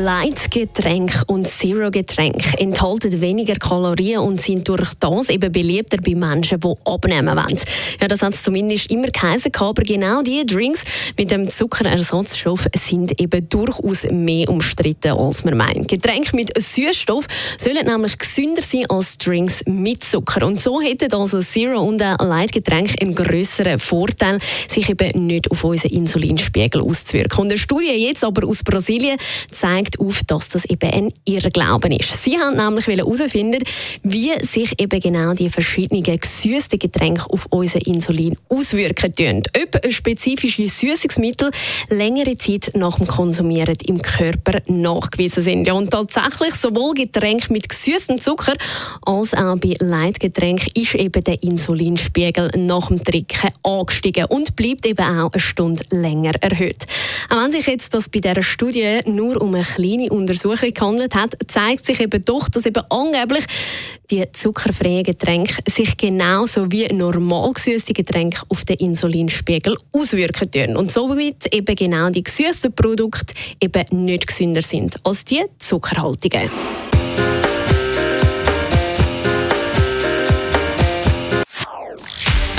Light-Getränk und Zero-Getränk enthalten weniger Kalorien und sind durch das eben beliebter bei Menschen, die abnehmen wollen. Ja, das hat es zumindest immer geheißen, aber genau diese Drinks mit dem Zuckerersatzstoff sind eben durchaus mehr umstritten, als man meint. Getränke mit Süßstoff sollen nämlich gesünder sein als Drinks mit Zucker. Und so hätten also Zero und ein Light-Getränk einen grösseren Vorteil, sich eben nicht auf unseren Insulinspiegel auszuwirken. Und eine Studie jetzt aber aus Brasilien zeigt, zeigt auf, dass das eben ein Irrglauben ist. Sie haben nämlich herausfinden, wie sich eben genau die verschiedenen gesüßten Getränke auf unser Insulin auswirken tun. Ob spezifische Süßungsmittel längere Zeit nach dem Konsumieren im Körper nachgewiesen sind. Ja, und tatsächlich sowohl Getränke mit gesüßtem Zucker als auch bei Leitgetränken ist eben der Insulinspiegel nach dem Trinken angestiegen und bleibt eben auch eine Stunde länger erhöht. Auch wenn sich jetzt das bei dieser Studie nur um eine kleine Untersuchung gehandelt hat, zeigt sich eben doch, dass eben angeblich die zuckerfreien Getränke sich genauso wie normal gesüßte Getränke auf den Insulinspiegel auswirken können. Und somit eben genau die gesüßten Produkte eben nicht gesünder sind als die zuckerhaltigen.